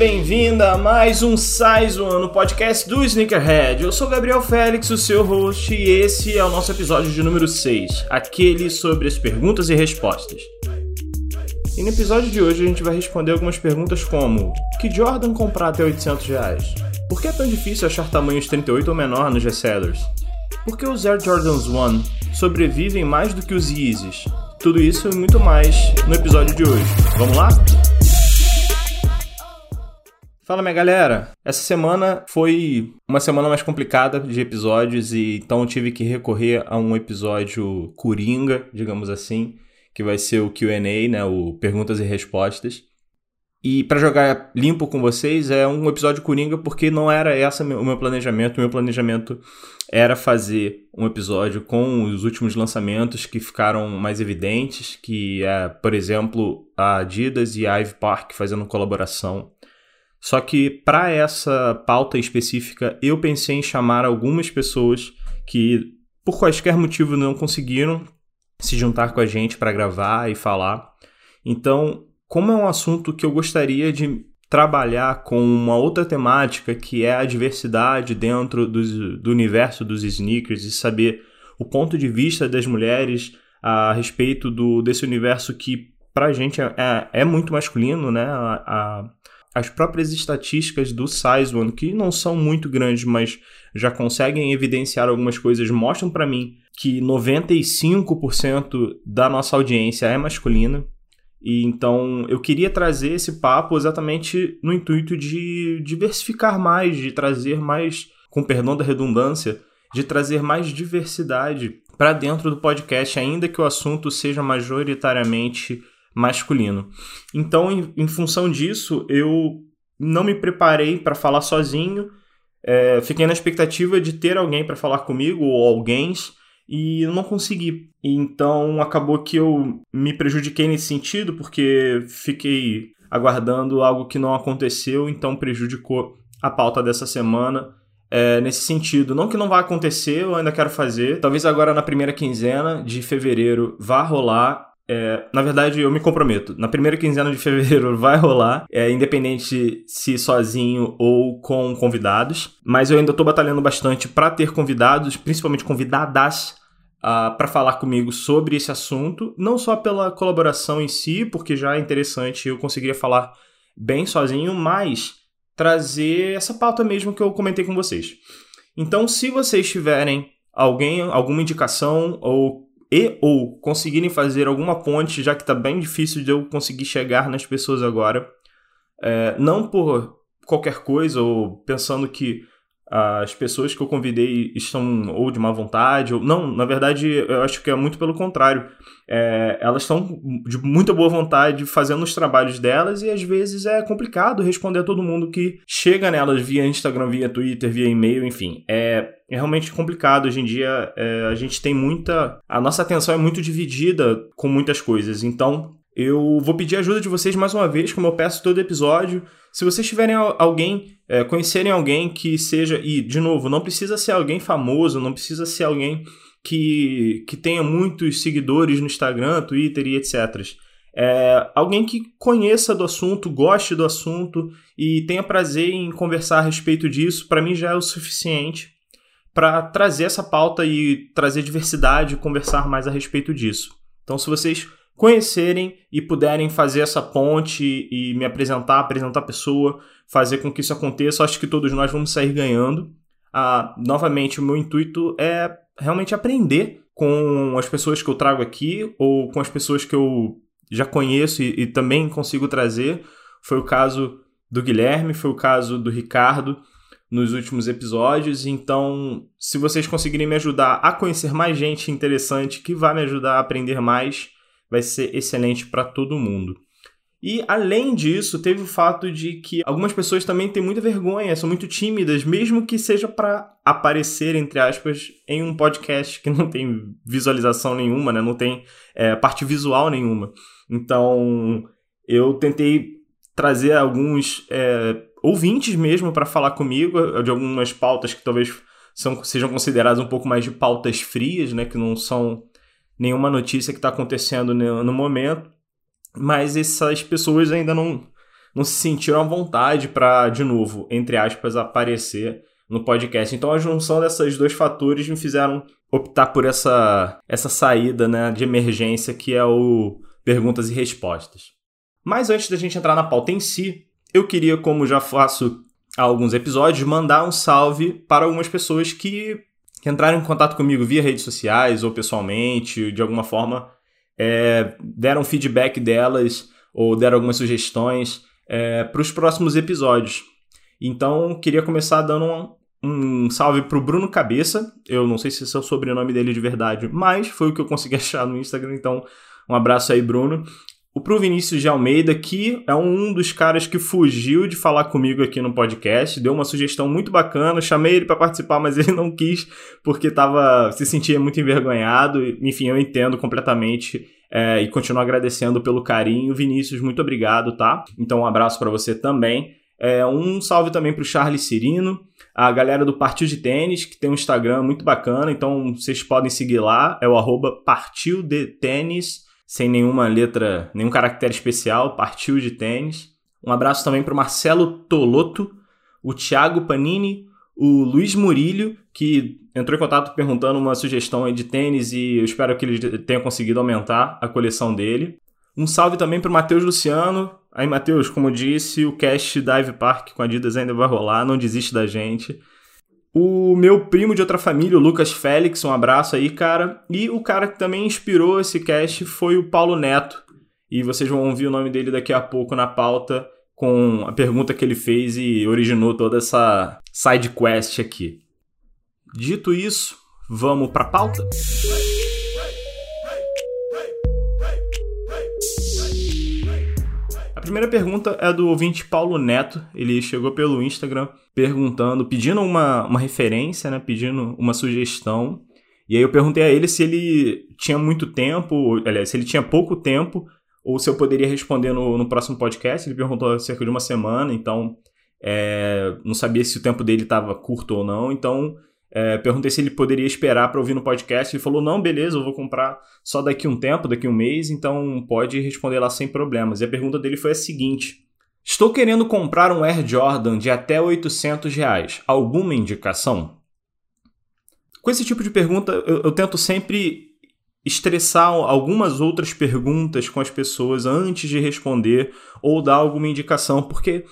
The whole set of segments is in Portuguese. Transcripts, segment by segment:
bem-vinda a mais um Size One, podcast do Sneakerhead. Eu sou Gabriel Félix, o seu host, e esse é o nosso episódio de número 6, aquele sobre as perguntas e respostas. E no episódio de hoje a gente vai responder algumas perguntas como Que Jordan comprar até 800 reais? Por que é tão difícil achar tamanhos 38 ou menor nos resellers? Por que os Air Jordans 1 sobrevivem mais do que os Yeezys? Tudo isso e muito mais no episódio de hoje. Vamos lá? Fala minha galera, essa semana foi uma semana mais complicada de episódios e então eu tive que recorrer a um episódio coringa, digamos assim, que vai ser o Q&A, né, o perguntas e respostas. E para jogar limpo com vocês, é um episódio coringa porque não era essa o meu planejamento. O meu planejamento era fazer um episódio com os últimos lançamentos que ficaram mais evidentes, que é, por exemplo, a Adidas e a Ive Park fazendo colaboração só que para essa pauta específica, eu pensei em chamar algumas pessoas que, por quaisquer motivo, não conseguiram se juntar com a gente para gravar e falar. Então, como é um assunto que eu gostaria de trabalhar com uma outra temática que é a diversidade dentro do, do universo dos sneakers e saber o ponto de vista das mulheres a respeito do, desse universo que para a gente é, é, é, muito masculino, né? A, a, as próprias estatísticas do Size One, que não são muito grandes, mas já conseguem evidenciar algumas coisas, mostram para mim que 95% da nossa audiência é masculina. E então eu queria trazer esse papo exatamente no intuito de diversificar mais, de trazer mais, com perdão da redundância, de trazer mais diversidade para dentro do podcast, ainda que o assunto seja majoritariamente masculino. Então, em, em função disso, eu não me preparei para falar sozinho. É, fiquei na expectativa de ter alguém para falar comigo ou alguém e eu não consegui. Então acabou que eu me prejudiquei nesse sentido porque fiquei aguardando algo que não aconteceu, então prejudicou a pauta dessa semana. É, nesse sentido, não que não vá acontecer, eu ainda quero fazer. Talvez agora na primeira quinzena de fevereiro vá rolar é, na verdade, eu me comprometo. Na primeira quinzena de fevereiro vai rolar, é, independente se sozinho ou com convidados. Mas eu ainda estou batalhando bastante para ter convidados, principalmente convidadas, uh, para falar comigo sobre esse assunto. Não só pela colaboração em si, porque já é interessante, eu conseguiria falar bem sozinho, mas trazer essa pauta mesmo que eu comentei com vocês. Então, se vocês tiverem alguém, alguma indicação ou e ou conseguirem fazer alguma ponte, já que está bem difícil de eu conseguir chegar nas pessoas agora, é, não por qualquer coisa ou pensando que as pessoas que eu convidei estão ou de má vontade, ou não, na verdade eu acho que é muito pelo contrário. É, elas estão de muita boa vontade fazendo os trabalhos delas e às vezes é complicado responder a todo mundo que chega nelas via Instagram, via Twitter, via e-mail, enfim. É, é realmente complicado. Hoje em dia é, a gente tem muita. A nossa atenção é muito dividida com muitas coisas. Então eu vou pedir ajuda de vocês mais uma vez, como eu peço todo episódio. Se vocês tiverem alguém, é, conhecerem alguém que seja, e de novo, não precisa ser alguém famoso, não precisa ser alguém que, que tenha muitos seguidores no Instagram, Twitter e etc. É, alguém que conheça do assunto, goste do assunto e tenha prazer em conversar a respeito disso, para mim já é o suficiente para trazer essa pauta e trazer diversidade e conversar mais a respeito disso. Então, se vocês conhecerem e puderem fazer essa ponte e me apresentar, apresentar a pessoa, fazer com que isso aconteça, acho que todos nós vamos sair ganhando. Ah, novamente, o meu intuito é realmente aprender com as pessoas que eu trago aqui ou com as pessoas que eu já conheço e, e também consigo trazer. Foi o caso do Guilherme, foi o caso do Ricardo nos últimos episódios. Então, se vocês conseguirem me ajudar a conhecer mais gente interessante que vai me ajudar a aprender mais, vai ser excelente para todo mundo. E além disso, teve o fato de que algumas pessoas também têm muita vergonha, são muito tímidas, mesmo que seja para aparecer, entre aspas, em um podcast que não tem visualização nenhuma, né? não tem é, parte visual nenhuma. Então, eu tentei trazer alguns é, ouvintes mesmo para falar comigo de algumas pautas que talvez são, sejam consideradas um pouco mais de pautas frias, né? que não são nenhuma notícia que está acontecendo no momento, mas essas pessoas ainda não, não se sentiram à vontade para, de novo, entre aspas, aparecer no podcast. Então a junção desses dois fatores me fizeram optar por essa, essa saída né, de emergência que é o perguntas e respostas. Mas antes da gente entrar na pauta em si, eu queria, como já faço há alguns episódios, mandar um salve para algumas pessoas que, que entraram em contato comigo via redes sociais ou pessoalmente, de alguma forma, é, deram feedback delas ou deram algumas sugestões é, para os próximos episódios. Então, queria começar dando um, um salve para o Bruno Cabeça. Eu não sei se esse é o sobrenome dele de verdade, mas foi o que eu consegui achar no Instagram, então um abraço aí, Bruno. O Pro Vinícius de Almeida, que é um dos caras que fugiu de falar comigo aqui no podcast, deu uma sugestão muito bacana, chamei ele para participar, mas ele não quis porque tava, se sentia muito envergonhado. Enfim, eu entendo completamente é, e continuo agradecendo pelo carinho. Vinícius, muito obrigado, tá? Então, um abraço para você também. É, um salve também para o Charles Cirino, a galera do Partiu de Tênis, que tem um Instagram muito bacana, então vocês podem seguir lá, é o arroba Partiu de Tênis sem nenhuma letra, nenhum caractere especial, partiu de tênis. Um abraço também para o Marcelo Toloto, o Thiago Panini, o Luiz Murilho, que entrou em contato perguntando uma sugestão de tênis e eu espero que ele tenha conseguido aumentar a coleção dele. Um salve também para o Matheus Luciano. Aí, Matheus, como disse, o cast Dive Park com a Adidas ainda vai rolar, não desiste da gente. O meu primo de outra família, o Lucas Félix, um abraço aí, cara. E o cara que também inspirou esse cast foi o Paulo Neto. E vocês vão ouvir o nome dele daqui a pouco na pauta com a pergunta que ele fez e originou toda essa side quest aqui. Dito isso, vamos para a pauta? A primeira pergunta é do ouvinte Paulo Neto. Ele chegou pelo Instagram perguntando, pedindo uma, uma referência, né? Pedindo uma sugestão. E aí eu perguntei a ele se ele tinha muito tempo, aliás, se ele tinha pouco tempo, ou se eu poderia responder no, no próximo podcast. Ele perguntou há cerca de uma semana, então é, não sabia se o tempo dele estava curto ou não. Então é, perguntei se ele poderia esperar para ouvir no podcast. Ele falou: não, beleza, eu vou comprar só daqui um tempo, daqui um mês, então pode responder lá sem problemas. E a pergunta dele foi a seguinte: Estou querendo comprar um Air Jordan de até 800 reais. Alguma indicação? Com esse tipo de pergunta, eu, eu tento sempre estressar algumas outras perguntas com as pessoas antes de responder ou dar alguma indicação, porque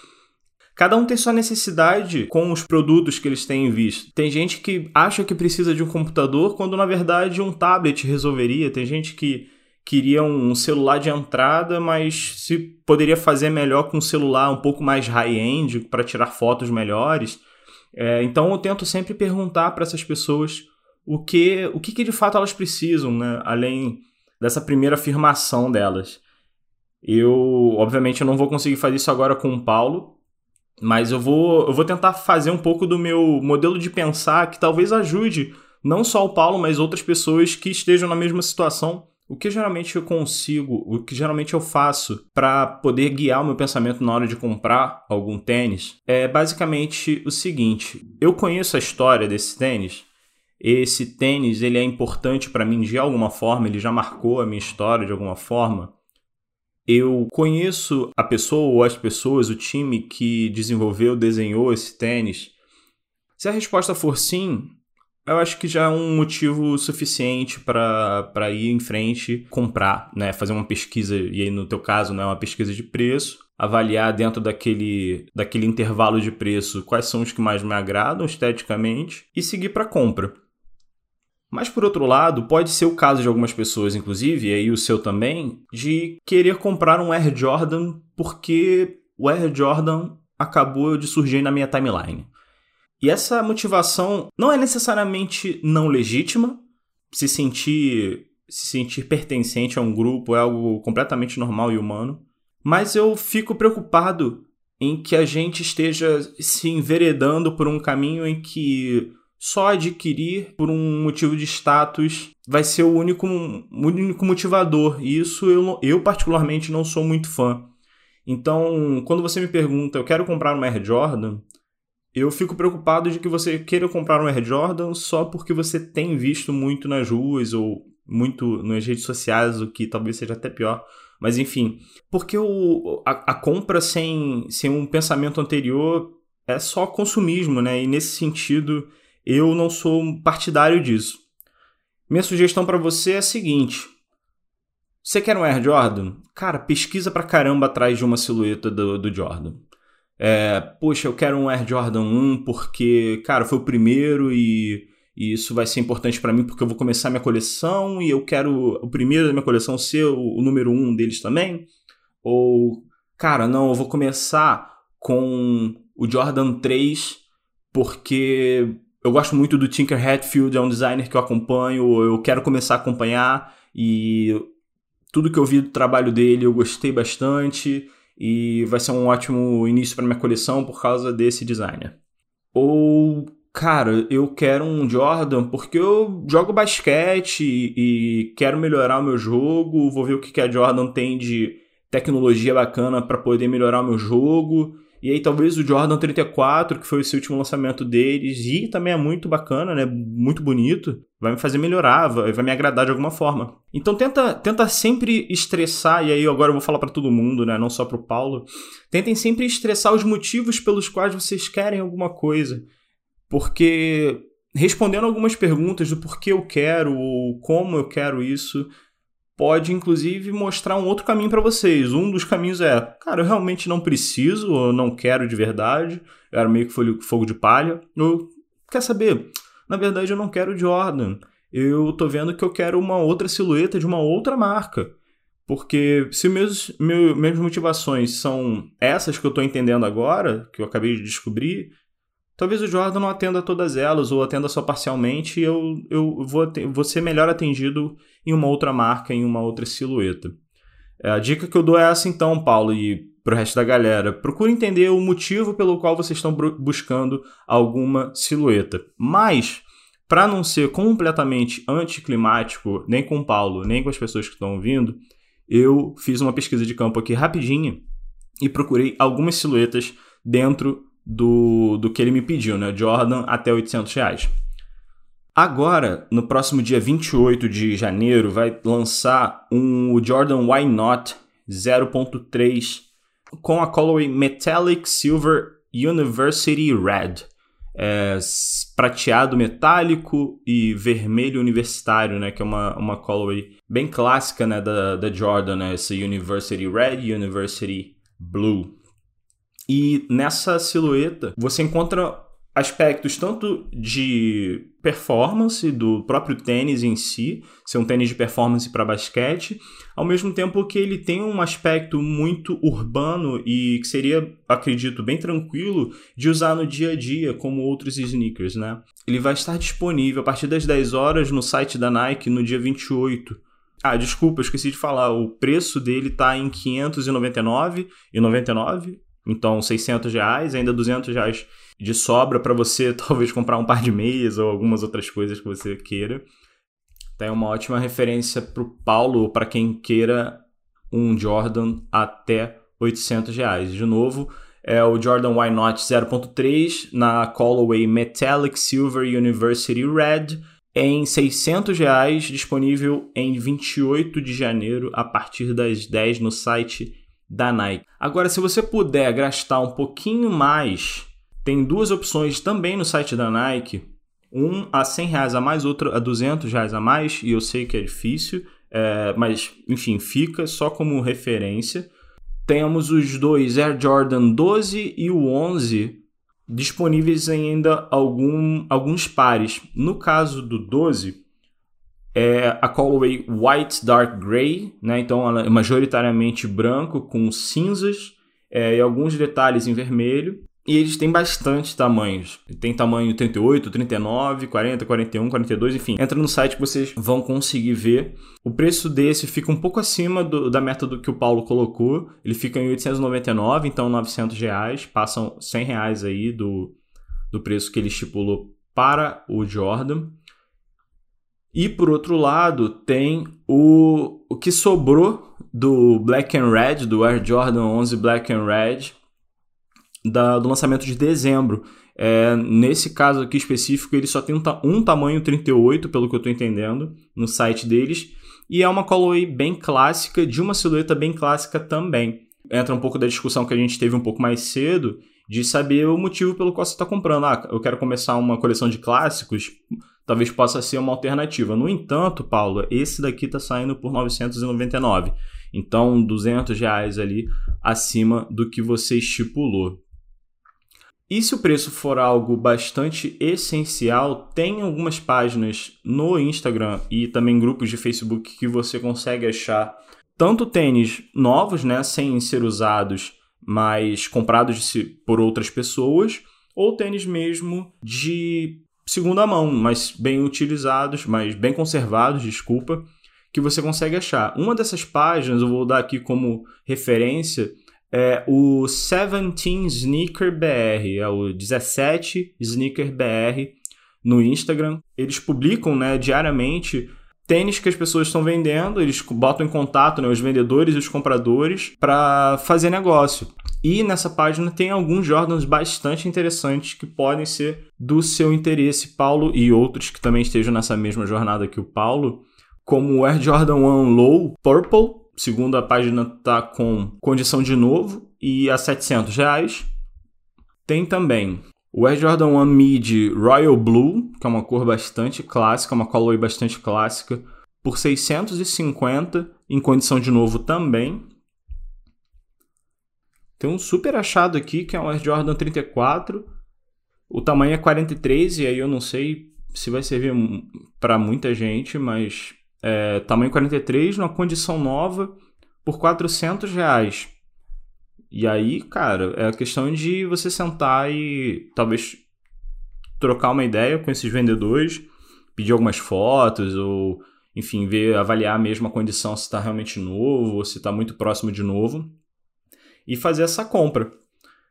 Cada um tem sua necessidade com os produtos que eles têm visto. Tem gente que acha que precisa de um computador quando na verdade um tablet resolveria. Tem gente que queria um celular de entrada, mas se poderia fazer melhor com um celular um pouco mais high-end para tirar fotos melhores. É, então eu tento sempre perguntar para essas pessoas o que, o que, que de fato elas precisam, né? além dessa primeira afirmação delas. Eu, obviamente, eu não vou conseguir fazer isso agora com o Paulo, mas eu vou, eu vou tentar fazer um pouco do meu modelo de pensar que talvez ajude não só o Paulo, mas outras pessoas que estejam na mesma situação. O que geralmente eu consigo, o que geralmente eu faço para poder guiar o meu pensamento na hora de comprar algum tênis é basicamente o seguinte: eu conheço a história desse tênis. Esse tênis ele é importante para mim de alguma forma, ele já marcou a minha história de alguma forma eu conheço a pessoa ou as pessoas, o time que desenvolveu, desenhou esse tênis? Se a resposta for sim, eu acho que já é um motivo suficiente para ir em frente, comprar, né? Fazer uma pesquisa, e aí no teu caso, né, uma pesquisa de preço, avaliar dentro daquele, daquele intervalo de preço quais são os que mais me agradam esteticamente e seguir para compra. Mas por outro lado, pode ser o caso de algumas pessoas, inclusive, e aí o seu também, de querer comprar um Air Jordan porque o Air Jordan acabou de surgir na minha timeline. E essa motivação não é necessariamente não legítima. Se sentir, se sentir pertencente a um grupo é algo completamente normal e humano. Mas eu fico preocupado em que a gente esteja se enveredando por um caminho em que só adquirir por um motivo de status vai ser o único, único motivador. E isso eu, eu, particularmente, não sou muito fã. Então, quando você me pergunta, eu quero comprar uma Air Jordan, eu fico preocupado de que você queira comprar uma Air Jordan só porque você tem visto muito nas ruas ou muito nas redes sociais, o que talvez seja até pior, Mas enfim, porque o, a, a compra sem, sem um pensamento anterior é só consumismo, né? E nesse sentido, eu não sou partidário disso. Minha sugestão para você é a seguinte: você quer um Air Jordan? Cara, pesquisa pra caramba atrás de uma silhueta do, do Jordan. É, poxa, eu quero um Air Jordan 1 porque, cara, foi o primeiro e, e isso vai ser importante para mim porque eu vou começar minha coleção e eu quero o primeiro da minha coleção ser o, o número 1 deles também. Ou, cara, não, eu vou começar com o Jordan 3 porque eu gosto muito do Tinker Hatfield, é um designer que eu acompanho, eu quero começar a acompanhar e tudo que eu vi do trabalho dele eu gostei bastante e vai ser um ótimo início para minha coleção por causa desse designer. Ou, cara, eu quero um Jordan porque eu jogo basquete e, e quero melhorar o meu jogo, vou ver o que a Jordan tem de tecnologia bacana para poder melhorar o meu jogo e aí talvez o Jordan 34, que foi esse último lançamento deles, e também é muito bacana, né? Muito bonito, vai me fazer melhorar, vai, vai me agradar de alguma forma. Então tenta, tenta sempre estressar, e aí agora eu vou falar para todo mundo, né? Não só para o Paulo. Tentem sempre estressar os motivos pelos quais vocês querem alguma coisa. Porque respondendo algumas perguntas do porquê eu quero ou como eu quero isso, pode inclusive mostrar um outro caminho para vocês. Um dos caminhos é, cara, eu realmente não preciso, ou não quero de verdade, eu era meio que fogo de palha. Ou, quer saber? Na verdade, eu não quero Jordan. Eu tô vendo que eu quero uma outra silhueta de uma outra marca. Porque se meus, meu, minhas motivações são essas que eu tô entendendo agora, que eu acabei de descobrir, Talvez o Jordan não atenda todas elas ou atenda só parcialmente e eu, eu vou, vou ser melhor atendido em uma outra marca, em uma outra silhueta. É, a dica que eu dou é essa então, Paulo, e para o resto da galera. Procure entender o motivo pelo qual vocês estão buscando alguma silhueta. Mas, para não ser completamente anticlimático, nem com o Paulo, nem com as pessoas que estão ouvindo, eu fiz uma pesquisa de campo aqui rapidinha e procurei algumas silhuetas dentro do, do que ele me pediu, né? Jordan até 800 reais. Agora, no próximo dia 28 de janeiro, vai lançar um Jordan Why Not 0.3 com a colorway Metallic Silver University Red. É, prateado metálico e vermelho universitário, né? Que é uma, uma colorway bem clássica né, da, da Jordan, né? Essa University Red, University Blue. E nessa silhueta você encontra aspectos tanto de performance do próprio tênis em si, ser um tênis de performance para basquete, ao mesmo tempo que ele tem um aspecto muito urbano e que seria, acredito, bem tranquilo de usar no dia a dia, como outros sneakers, né? Ele vai estar disponível a partir das 10 horas no site da Nike no dia 28. Ah, desculpa, esqueci de falar, o preço dele está em R$ 599,99 então, 600 reais, ainda 200 reais de sobra para você talvez comprar um par de meias ou algumas outras coisas que você queira. Tem uma ótima referência para o Paulo, para quem queira um Jordan até 800 reais. De novo, é o Jordan Why Not 0.3 na Colorway Metallic Silver University Red em 600 reais, disponível em 28 de janeiro a partir das 10 no site da Nike. Agora, se você puder gastar um pouquinho mais, tem duas opções também no site da Nike. Um a 100 reais a mais, outro a 200 reais a mais, e eu sei que é difícil, é, mas enfim, fica só como referência. Temos os dois Air Jordan 12 e o 11 disponíveis ainda algum, alguns pares. No caso do 12, é a colorway White Dark Gray, né? então ela é majoritariamente branco com cinzas é, e alguns detalhes em vermelho. E eles têm bastante tamanhos. Tem tamanho 38, 39, 40, 41, 42, enfim. Entra no site que vocês vão conseguir ver. O preço desse fica um pouco acima do, da meta do que o Paulo colocou. Ele fica em 899, então 900 reais. Passam 100 reais aí do, do preço que ele estipulou para o Jordan. E por outro lado, tem o, o que sobrou do Black and Red, do Air Jordan 11 Black and Red, da, do lançamento de dezembro. É, nesse caso aqui específico, ele só tem um, um tamanho 38, pelo que eu estou entendendo, no site deles. e é uma colorway bem clássica, de uma silhueta bem clássica também. Entra um pouco da discussão que a gente teve um pouco mais cedo, de saber o motivo pelo qual você está comprando. Ah, eu quero começar uma coleção de clássicos, talvez possa ser uma alternativa. No entanto, Paulo, esse daqui está saindo por 999. Então, 200 reais ali acima do que você estipulou. E se o preço for algo bastante essencial, tem algumas páginas no Instagram e também grupos de Facebook que você consegue achar tanto tênis novos, né, sem ser usados, mas comprados por outras pessoas, ou tênis mesmo de segunda mão, mas bem utilizados, mas bem conservados, desculpa, que você consegue achar. Uma dessas páginas eu vou dar aqui como referência é o 17 Sneaker BR, é o 17 Sneaker BR no Instagram. Eles publicam né, diariamente tênis que as pessoas estão vendendo, eles botam em contato né, os vendedores e os compradores para fazer negócio. E nessa página tem alguns Jordans bastante interessantes que podem ser do seu interesse, Paulo, e outros que também estejam nessa mesma jornada que o Paulo, como o Air Jordan 1 Low Purple, segundo a página está com condição de novo e a 700 reais. Tem também o Air Jordan 1 Mid Royal Blue, que é uma cor bastante clássica, uma colorway bastante clássica, por 650 em condição de novo também. Tem um super achado aqui que é um Air Jordan 34. O tamanho é 43 e aí eu não sei se vai servir para muita gente, mas é, tamanho 43, numa condição nova, por 400 reais. E aí, cara, é a questão de você sentar e talvez trocar uma ideia com esses vendedores, pedir algumas fotos ou, enfim, ver, avaliar mesmo a condição se está realmente novo ou se está muito próximo de novo e fazer essa compra.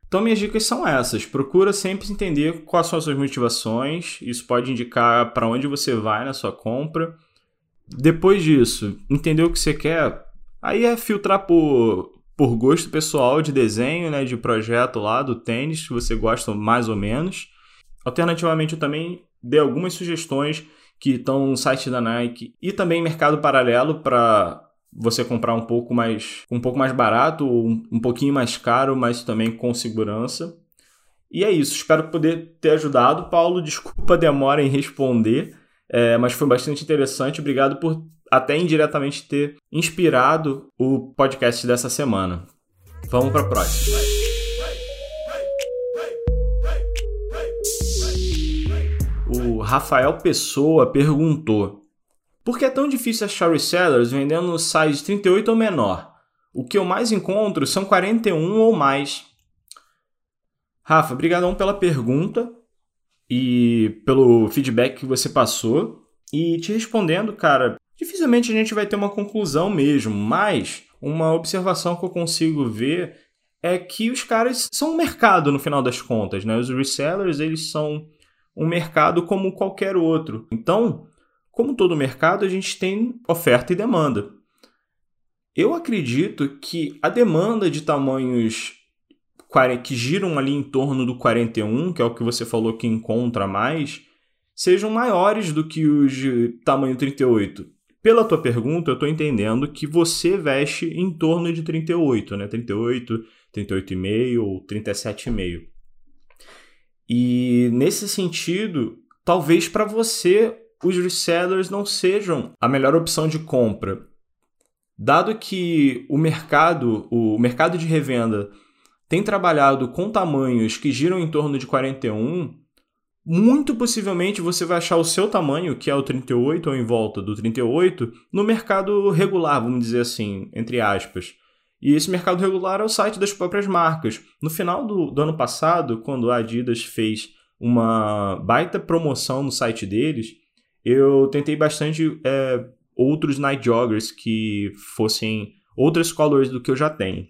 Então, minhas dicas são essas. Procura sempre entender quais são as suas motivações. Isso pode indicar para onde você vai na sua compra depois disso, entender o que você quer, aí é filtrar por, por gosto pessoal de desenho, né, de projeto lá do tênis que você gosta mais ou menos. Alternativamente, eu também dei algumas sugestões que estão no site da Nike e também mercado paralelo para você comprar um pouco mais um pouco mais barato ou um pouquinho mais caro, mas também com segurança. E é isso, espero poder ter ajudado, Paulo. Desculpa a demora em responder. É, mas foi bastante interessante. Obrigado por até indiretamente ter inspirado o podcast dessa semana. Vamos para a próxima. O Rafael Pessoa perguntou: Por que é tão difícil achar resellers vendendo size 38 ou menor? O que eu mais encontro são 41 ou mais. Rafa, obrigadão pela pergunta e pelo feedback que você passou. E te respondendo, cara, dificilmente a gente vai ter uma conclusão mesmo, mas uma observação que eu consigo ver é que os caras são um mercado no final das contas, né? Os resellers, eles são um mercado como qualquer outro. Então, como todo mercado, a gente tem oferta e demanda. Eu acredito que a demanda de tamanhos que giram ali em torno do 41, que é o que você falou que encontra mais, sejam maiores do que os de tamanho 38. Pela tua pergunta, eu estou entendendo que você veste em torno de 38, né? 38, 38,5 ou 37,5. E nesse sentido, talvez para você os resellers não sejam a melhor opção de compra. Dado que o mercado, o mercado de revenda tem trabalhado com tamanhos que giram em torno de 41, muito possivelmente você vai achar o seu tamanho, que é o 38 ou em volta do 38, no mercado regular, vamos dizer assim, entre aspas. E esse mercado regular é o site das próprias marcas. No final do, do ano passado, quando a Adidas fez uma baita promoção no site deles, eu tentei bastante é, outros night joggers que fossem outras colors do que eu já tenho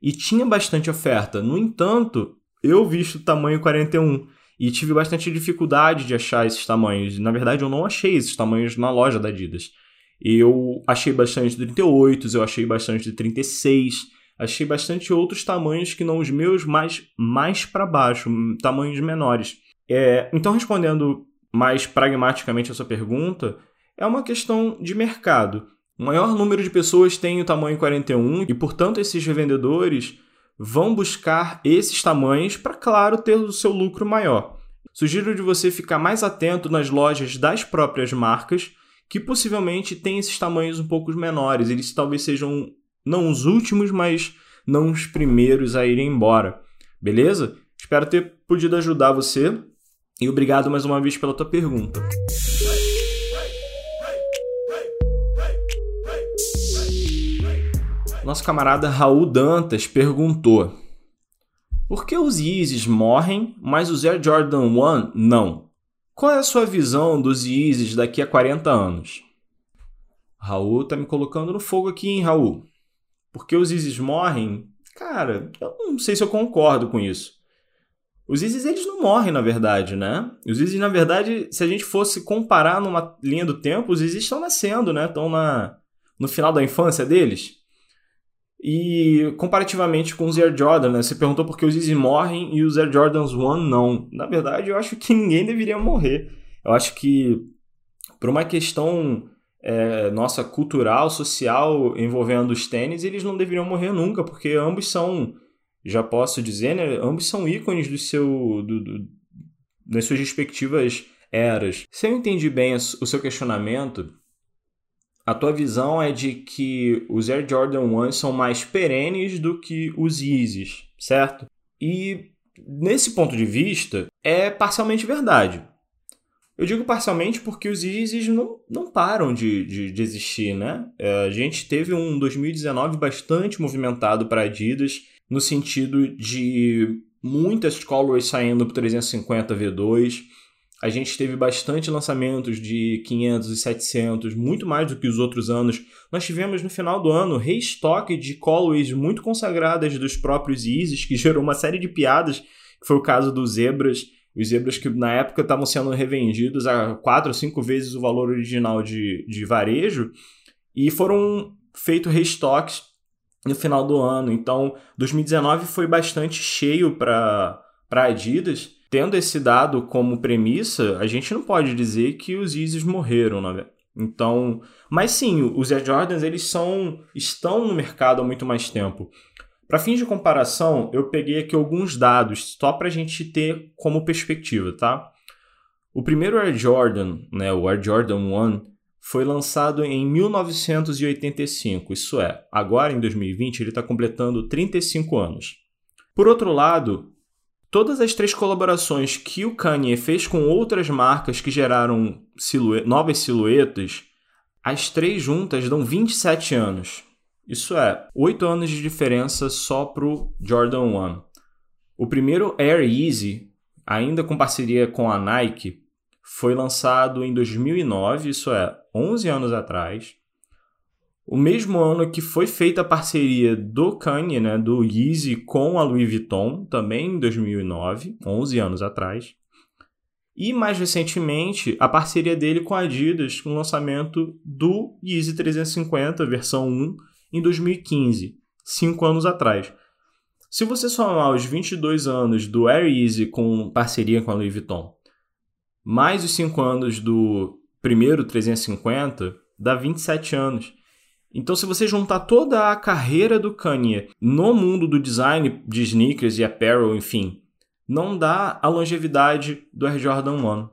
e tinha bastante oferta. No entanto, eu visto tamanho 41 e tive bastante dificuldade de achar esses tamanhos. Na verdade, eu não achei esses tamanhos na loja da Adidas. Eu achei bastante de 38, eu achei bastante de 36, achei bastante outros tamanhos que não os meus, mas mais para baixo, tamanhos menores. É, então, respondendo mais pragmaticamente a sua pergunta, é uma questão de mercado. O maior número de pessoas tem o tamanho 41 e, portanto, esses revendedores vão buscar esses tamanhos para, claro, ter o seu lucro maior. Sugiro de você ficar mais atento nas lojas das próprias marcas, que possivelmente têm esses tamanhos um pouco menores. Eles talvez sejam não os últimos, mas não os primeiros a irem embora. Beleza? Espero ter podido ajudar você e obrigado mais uma vez pela tua pergunta. Nosso camarada Raul Dantas perguntou: Por que os Yeezys morrem, mas os Air Jordan 1 não? Qual é a sua visão dos Yeezys daqui a 40 anos? Raul tá me colocando no fogo aqui, hein, Raul? Por que os Yeezys morrem? Cara, eu não sei se eu concordo com isso. Os Yeezys, eles não morrem, na verdade, né? Os Yeezys, na verdade, se a gente fosse comparar numa linha do tempo, os Yeezys estão nascendo, né? Estão na, no final da infância deles. E comparativamente com os Air Jordan, né? Você perguntou por que os Yeezy morrem e os Air Jordans 1 não. Na verdade, eu acho que ninguém deveria morrer. Eu acho que por uma questão é, nossa cultural, social envolvendo os tênis, eles não deveriam morrer nunca, porque ambos são, já posso dizer, né? Ambos são ícones do seu, do, do, das suas respectivas eras. Se eu entendi bem o seu questionamento, a tua visão é de que os Air Jordan 1 são mais perenes do que os Yeezys, certo? E nesse ponto de vista, é parcialmente verdade. Eu digo parcialmente porque os Yeezys não, não param de, de, de existir, né? É, a gente teve um 2019 bastante movimentado para Adidas, no sentido de muitas colorways saindo para 350 V2, a gente teve bastante lançamentos de 500 e 700, muito mais do que os outros anos. Nós tivemos no final do ano restock de colorways muito consagradas dos próprios Yeezys, que gerou uma série de piadas, que foi o caso dos Zebras. Os Zebras que na época estavam sendo revendidos a 4 ou 5 vezes o valor original de, de varejo, e foram feitos restocks no final do ano. Então, 2019 foi bastante cheio para Adidas tendo esse dado como premissa, a gente não pode dizer que os Yeezys morreram, né? Então, mas sim, os Air Jordans eles são estão no mercado há muito mais tempo. Para fins de comparação, eu peguei aqui alguns dados só para a gente ter como perspectiva, tá? O primeiro Air Jordan, né, o Air Jordan 1, foi lançado em 1985, isso é, agora em 2020 ele está completando 35 anos. Por outro lado, Todas as três colaborações que o Kanye fez com outras marcas que geraram novas silhuetas, as três juntas dão 27 anos. Isso é, 8 anos de diferença só pro Jordan 1. O primeiro Air Easy, ainda com parceria com a Nike, foi lançado em 2009, isso é, 11 anos atrás o mesmo ano que foi feita a parceria do Kanye, né, do Yeezy com a Louis Vuitton, também em 2009, 11 anos atrás. E mais recentemente, a parceria dele com a Adidas com o lançamento do Yeezy 350 versão 1 em 2015, 5 anos atrás. Se você somar os 22 anos do Air Yeezy com parceria com a Louis Vuitton, mais os 5 anos do primeiro 350, dá 27 anos. Então, se você juntar toda a carreira do Kanye no mundo do design de sneakers e apparel, enfim, não dá a longevidade do Air Jordan 1.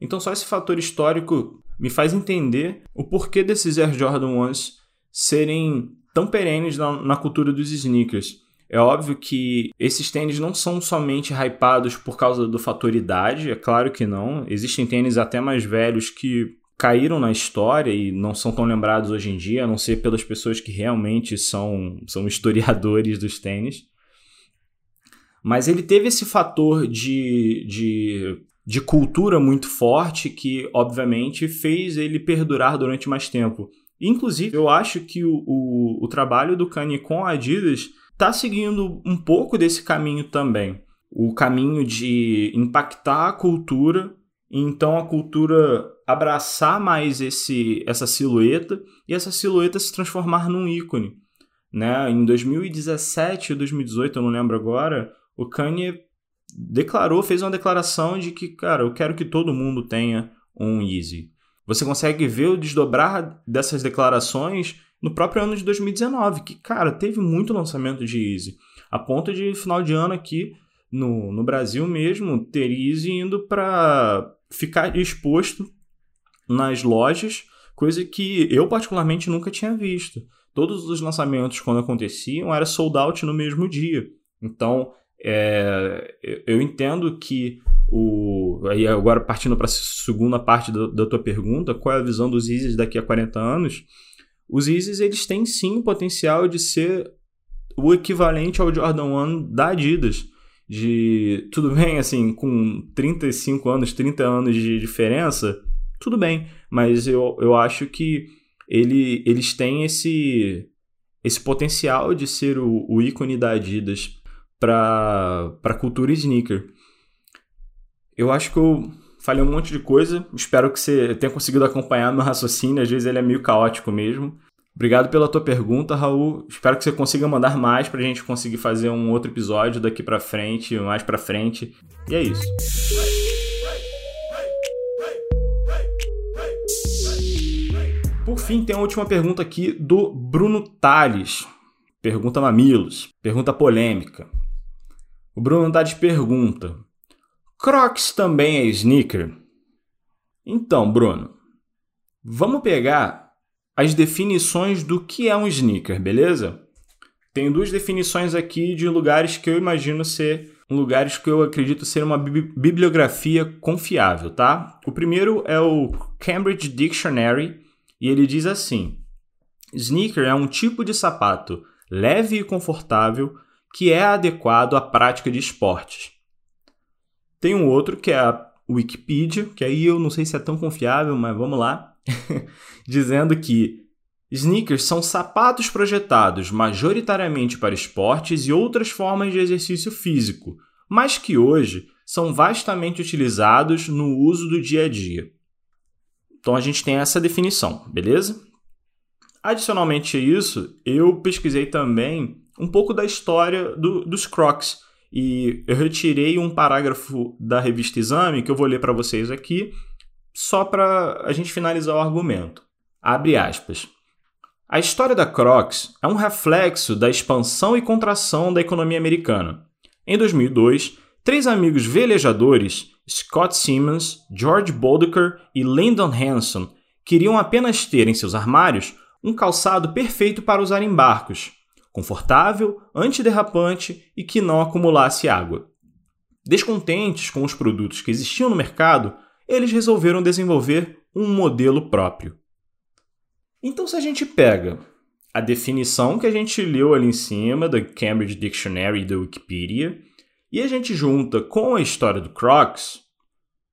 Então, só esse fator histórico me faz entender o porquê desses Air Jordan 1s serem tão perenes na, na cultura dos sneakers. É óbvio que esses tênis não são somente hypados por causa do fator idade, é claro que não. Existem tênis até mais velhos que caíram na história e não são tão lembrados hoje em dia, a não ser pelas pessoas que realmente são, são historiadores dos tênis. Mas ele teve esse fator de, de, de cultura muito forte que, obviamente, fez ele perdurar durante mais tempo. Inclusive, eu acho que o, o, o trabalho do Kanye com a Adidas está seguindo um pouco desse caminho também. O caminho de impactar a cultura então a cultura abraçar mais esse, essa silhueta e essa silhueta se transformar num ícone. Né? Em 2017 ou 2018, eu não lembro agora, o Kanye declarou, fez uma declaração de que, cara, eu quero que todo mundo tenha um Yeezy. Você consegue ver o desdobrar dessas declarações no próprio ano de 2019, que, cara, teve muito lançamento de Easy. A ponto de final de ano aqui no, no Brasil mesmo, ter Easy indo para ficar exposto nas lojas, coisa que eu particularmente nunca tinha visto. Todos os lançamentos, quando aconteciam, era sold out no mesmo dia. Então, é, eu entendo que o. Aí agora partindo para a segunda parte da, da, tua pergunta, qual é a visão dos Yeezys daqui a 40 anos? Os Yeezys eles têm sim o potencial de ser o equivalente ao Jordan 1 da Adidas. De tudo bem, assim, com 35 anos, 30 anos de diferença, tudo bem, mas eu, eu acho que ele, eles têm esse, esse potencial de ser o, o ícone da Adidas para a cultura sneaker. Eu acho que eu falei um monte de coisa. Espero que você tenha conseguido acompanhar meu raciocínio. Às vezes ele é meio caótico mesmo. Obrigado pela tua pergunta, Raul. Espero que você consiga mandar mais para a gente conseguir fazer um outro episódio daqui para frente, mais para frente. E é isso. Por fim, tem a última pergunta aqui do Bruno Tales. Pergunta Mamilos. Pergunta polêmica. O Bruno Tales pergunta: Crocs também é sneaker? Então, Bruno, vamos pegar as definições do que é um sneaker, beleza? Tenho duas definições aqui de lugares que eu imagino ser lugares que eu acredito ser uma bibliografia confiável, tá? O primeiro é o Cambridge Dictionary e ele diz assim: Sneaker é um tipo de sapato leve e confortável que é adequado à prática de esportes. Tem um outro que é a Wikipedia, que aí eu não sei se é tão confiável, mas vamos lá, dizendo que sneakers são sapatos projetados majoritariamente para esportes e outras formas de exercício físico, mas que hoje são vastamente utilizados no uso do dia a dia. Então a gente tem essa definição, beleza? Adicionalmente a isso, eu pesquisei também um pouco da história do, dos Crocs, e eu retirei um parágrafo da revista Exame que eu vou ler para vocês aqui, só para a gente finalizar o argumento. Abre aspas. A história da Crocs é um reflexo da expansão e contração da economia americana. Em 2002, três amigos velejadores, Scott Simmons, George Bodeker e Lyndon Hanson, queriam apenas ter em seus armários um calçado perfeito para usar em barcos, confortável, antiderrapante e que não acumulasse água. Descontentes com os produtos que existiam no mercado, eles resolveram desenvolver um modelo próprio. Então, se a gente pega a definição que a gente leu ali em cima da Cambridge Dictionary e da Wikipedia e a gente junta com a história do Crocs,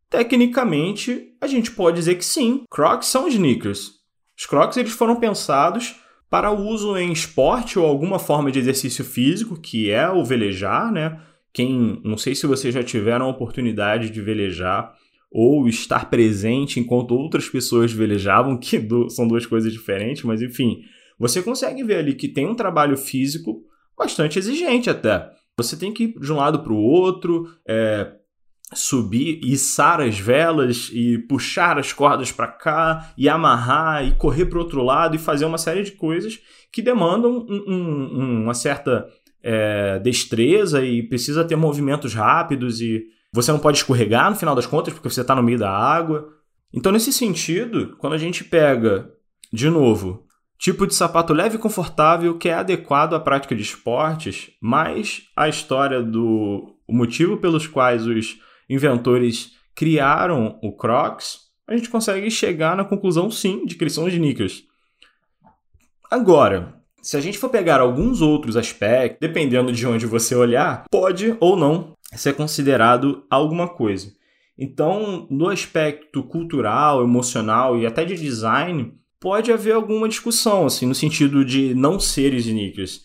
tecnicamente a gente pode dizer que sim, Crocs são sneakers. Os Crocs eles foram pensados para uso em esporte ou alguma forma de exercício físico, que é o velejar, né? Quem, não sei se vocês já tiveram a oportunidade de velejar ou estar presente enquanto outras pessoas velejavam, que do, são duas coisas diferentes, mas enfim, você consegue ver ali que tem um trabalho físico bastante exigente até. Você tem que ir de um lado para o outro, é, subir, içar as velas e puxar as cordas para cá e amarrar e correr para o outro lado e fazer uma série de coisas que demandam um, um, uma certa é, destreza e precisa ter movimentos rápidos e você não pode escorregar no final das contas porque você está no meio da água. Então, nesse sentido, quando a gente pega, de novo, tipo de sapato leve e confortável que é adequado à prática de esportes, mais a história do motivo pelos quais os inventores criaram o Crocs, a gente consegue chegar na conclusão, sim, de que eles são sneakers. Agora, se a gente for pegar alguns outros aspectos, dependendo de onde você olhar, pode ou não ser considerado alguma coisa. Então, no aspecto cultural, emocional e até de design, pode haver alguma discussão, assim, no sentido de não ser sneakers.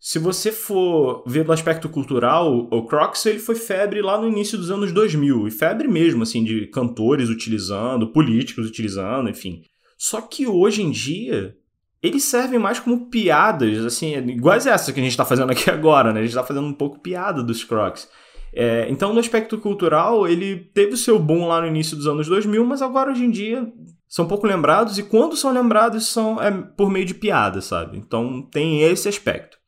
Se você for ver do aspecto cultural, o Crocs ele foi febre lá no início dos anos 2000, e febre mesmo, assim, de cantores utilizando, políticos utilizando, enfim. Só que hoje em dia, eles servem mais como piadas, assim, iguais essa que a gente está fazendo aqui agora, né? A gente está fazendo um pouco piada dos Crocs. É, então, no aspecto cultural, ele teve o seu boom lá no início dos anos 2000, mas agora, hoje em dia, são pouco lembrados e quando são lembrados são é por meio de piada, sabe? Então tem esse aspecto.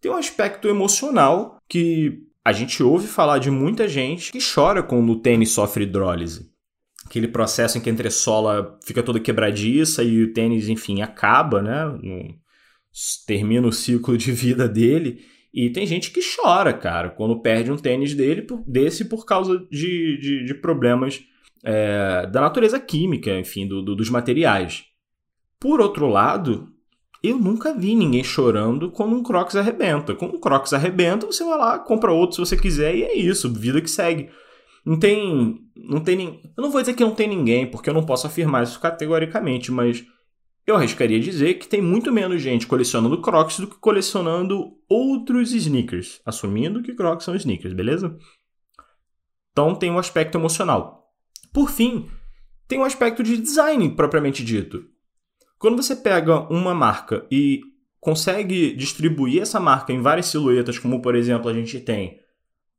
Tem um aspecto emocional que a gente ouve falar de muita gente que chora quando o tênis sofre hidrólise. Aquele processo em que a entressola fica toda quebradiça e o tênis, enfim, acaba, né? No, termina o ciclo de vida dele. E tem gente que chora, cara, quando perde um tênis dele desse por causa de, de, de problemas é, da natureza química, enfim, do, do, dos materiais. Por outro lado, eu nunca vi ninguém chorando quando um Crocs arrebenta. Quando um Crocs arrebenta, você vai lá, compra outro se você quiser e é isso, vida que segue. Não tem, não tem nem, eu não vou dizer que não tem ninguém, porque eu não posso afirmar isso categoricamente, mas eu arriscaria dizer que tem muito menos gente colecionando Crocs do que colecionando outros sneakers, assumindo que Crocs são sneakers, beleza? Então tem um aspecto emocional. Por fim, tem um aspecto de design propriamente dito. Quando você pega uma marca e consegue distribuir essa marca em várias silhuetas, como por exemplo a gente tem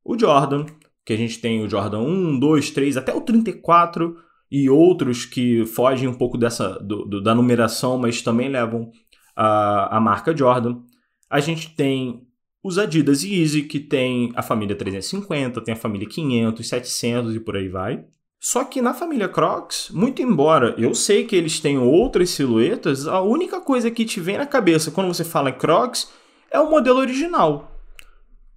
o Jordan, que a gente tem o Jordan 1, 2, 3, até o 34 e outros que fogem um pouco dessa do, do, da numeração, mas também levam a, a marca Jordan. A gente tem os Adidas e Easy, que tem a família 350, tem a família 500, 700 e por aí vai. Só que na família Crocs, muito embora eu sei que eles têm outras silhuetas, a única coisa que te vem na cabeça quando você fala em Crocs é o modelo original.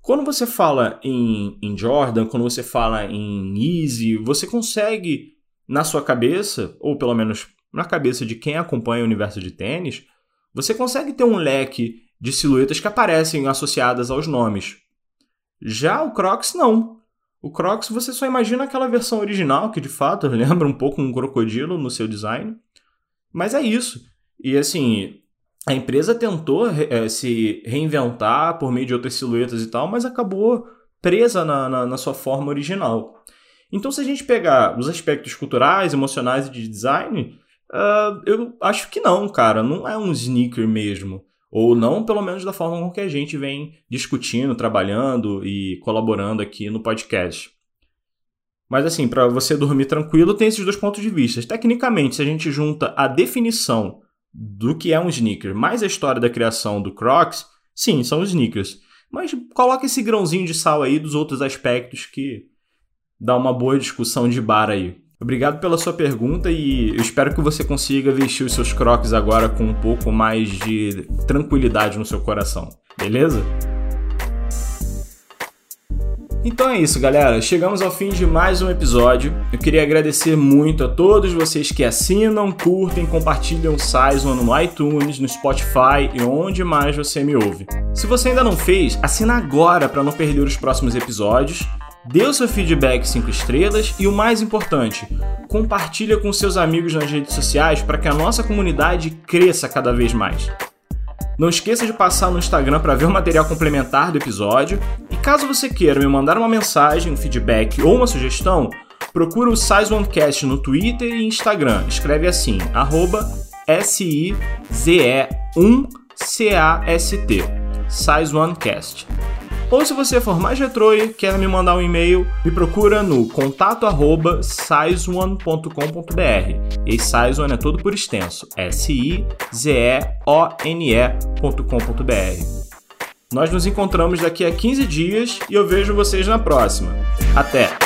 Quando você fala em, em Jordan, quando você fala em Easy, você consegue na sua cabeça, ou pelo menos na cabeça de quem acompanha o universo de tênis, você consegue ter um leque de silhuetas que aparecem associadas aos nomes. Já o Crocs não. O Crocs você só imagina aquela versão original, que de fato lembra um pouco um crocodilo no seu design. Mas é isso. E assim, a empresa tentou é, se reinventar por meio de outras silhuetas e tal, mas acabou presa na, na, na, sua forma original. Então, se a gente pegar os aspectos culturais, emocionais e de design, uh, eu acho que não, cara. Não é um sneaker mesmo. Ou não, pelo menos da forma com que a gente vem discutindo, trabalhando e colaborando aqui no podcast. Mas assim, para você dormir tranquilo, tem esses dois pontos de vista. Tecnicamente, se a gente junta a definição do que é um sneaker mais a história da criação do Crocs, sim, são os sneakers. Mas coloca esse grãozinho de sal aí dos outros aspectos que dá uma boa discussão de bar aí. Obrigado pela sua pergunta e eu espero que você consiga vestir os seus crocs agora com um pouco mais de tranquilidade no seu coração, beleza? Então é isso, galera. Chegamos ao fim de mais um episódio. Eu queria agradecer muito a todos vocês que assinam, curtem, compartilham o Saison no iTunes, no Spotify e onde mais você me ouve. Se você ainda não fez, assina agora para não perder os próximos episódios dê o seu feedback 5 estrelas e o mais importante, compartilha com seus amigos nas redes sociais para que a nossa comunidade cresça cada vez mais. Não esqueça de passar no Instagram para ver o material complementar do episódio e caso você queira me mandar uma mensagem, um feedback ou uma sugestão, procura o Size Onecast no Twitter e Instagram. Escreve assim, arroba S-I-Z-E-1-C-A-S-T, Size Onecast. Ou se você for mais retrô e quer me mandar um e-mail, me procura no contato arroba sizeone.com.br. E Sizeone é todo por extenso, S-I-Z-E-O-N-E.com.br. Nós nos encontramos daqui a 15 dias e eu vejo vocês na próxima. Até!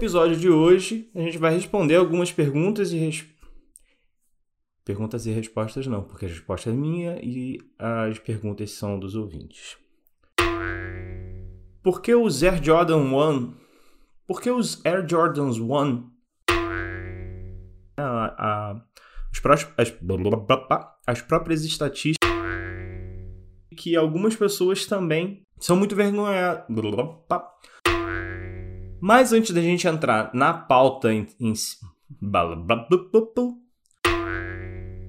Episódio de hoje, a gente vai responder algumas perguntas e res... perguntas e respostas não, porque a resposta é minha e as perguntas são dos ouvintes. Por que os Air Jordan 1? Por que os Air Jordans 1 a, a as, pró as, as próprias estatísticas que algumas pessoas também são muito vergonhadas. Mas antes da gente entrar na pauta em, em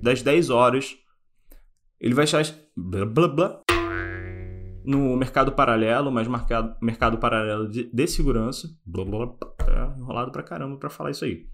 das 10 horas, ele vai estar no mercado paralelo, mas mercado, mercado paralelo de, de segurança. É enrolado pra caramba pra falar isso aí.